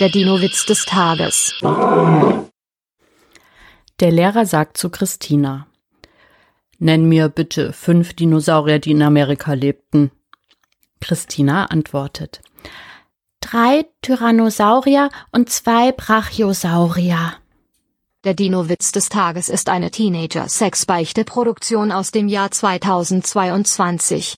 Der Dino-Witz des Tages. Der Lehrer sagt zu Christina. Nenn mir bitte fünf Dinosaurier, die in Amerika lebten. Christina antwortet. Drei Tyrannosaurier und zwei Brachiosaurier. Der Dino-Witz des Tages ist eine Teenager-Sex-Beichte-Produktion aus dem Jahr 2022.